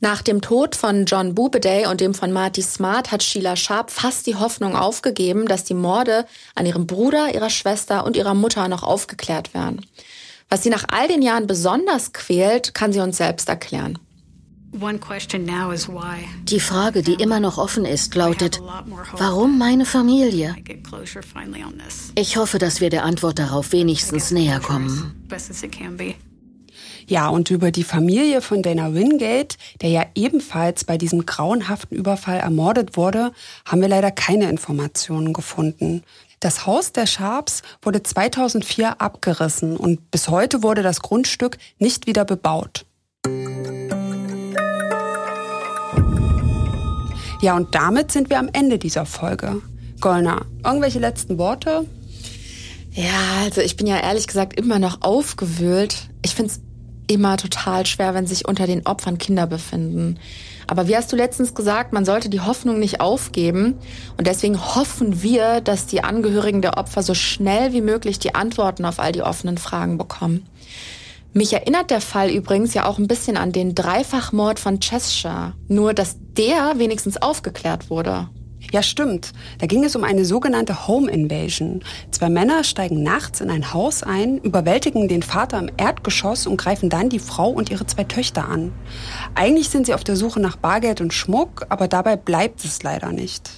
Nach dem Tod von John Bubeday und dem von Marty Smart hat Sheila Sharp fast die Hoffnung aufgegeben, dass die Morde an ihrem Bruder, ihrer Schwester und ihrer Mutter noch aufgeklärt werden. Was sie nach all den Jahren besonders quält, kann sie uns selbst erklären. Die Frage, die immer noch offen ist, lautet, warum meine Familie? Ich hoffe, dass wir der Antwort darauf wenigstens näher kommen. Ja, und über die Familie von Dana Wingate, der ja ebenfalls bei diesem grauenhaften Überfall ermordet wurde, haben wir leider keine Informationen gefunden. Das Haus der Sharps wurde 2004 abgerissen und bis heute wurde das Grundstück nicht wieder bebaut. Ja, und damit sind wir am Ende dieser Folge. Gollner, irgendwelche letzten Worte? Ja, also ich bin ja ehrlich gesagt immer noch aufgewühlt. Ich finde es immer total schwer, wenn sich unter den Opfern Kinder befinden. Aber wie hast du letztens gesagt, man sollte die Hoffnung nicht aufgeben. Und deswegen hoffen wir, dass die Angehörigen der Opfer so schnell wie möglich die Antworten auf all die offenen Fragen bekommen. Mich erinnert der Fall übrigens ja auch ein bisschen an den Dreifachmord von Cheshire. Nur, dass der wenigstens aufgeklärt wurde. Ja, stimmt. Da ging es um eine sogenannte Home Invasion. Zwei Männer steigen nachts in ein Haus ein, überwältigen den Vater im Erdgeschoss und greifen dann die Frau und ihre zwei Töchter an. Eigentlich sind sie auf der Suche nach Bargeld und Schmuck, aber dabei bleibt es leider nicht.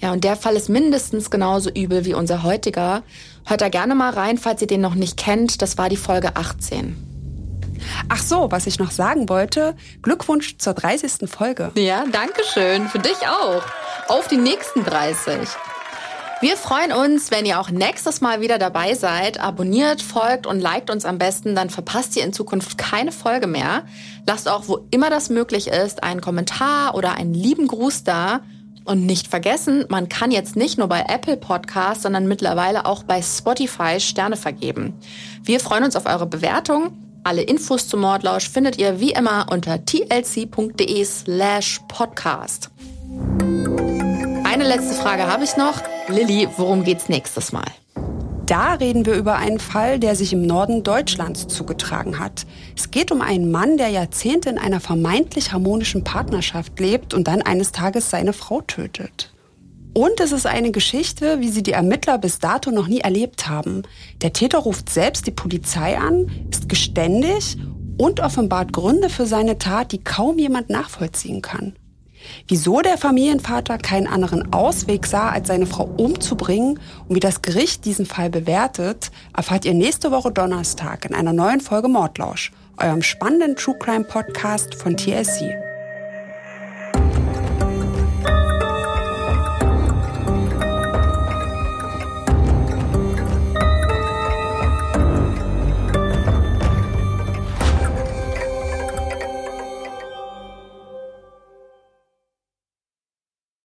Ja, und der Fall ist mindestens genauso übel wie unser heutiger. Hört da gerne mal rein, falls ihr den noch nicht kennt. Das war die Folge 18. Ach so, was ich noch sagen wollte, Glückwunsch zur 30. Folge. Ja, danke schön. Für dich auch. Auf die nächsten 30. Wir freuen uns, wenn ihr auch nächstes Mal wieder dabei seid. Abonniert, folgt und liked uns am besten, dann verpasst ihr in Zukunft keine Folge mehr. Lasst auch, wo immer das möglich ist, einen Kommentar oder einen lieben Gruß da. Und nicht vergessen, man kann jetzt nicht nur bei Apple Podcasts, sondern mittlerweile auch bei Spotify Sterne vergeben. Wir freuen uns auf eure Bewertung alle Infos zum Mordlausch findet ihr wie immer unter tlc.de slash podcast. Eine letzte Frage habe ich noch. Lilly, worum geht's nächstes Mal? Da reden wir über einen Fall, der sich im Norden Deutschlands zugetragen hat. Es geht um einen Mann, der Jahrzehnte in einer vermeintlich harmonischen Partnerschaft lebt und dann eines Tages seine Frau tötet. Und es ist eine Geschichte, wie sie die Ermittler bis dato noch nie erlebt haben. Der Täter ruft selbst die Polizei an, ist geständig und offenbart Gründe für seine Tat, die kaum jemand nachvollziehen kann. Wieso der Familienvater keinen anderen Ausweg sah, als seine Frau umzubringen und wie das Gericht diesen Fall bewertet, erfahrt ihr nächste Woche Donnerstag in einer neuen Folge Mordlausch, eurem spannenden True Crime Podcast von TSC.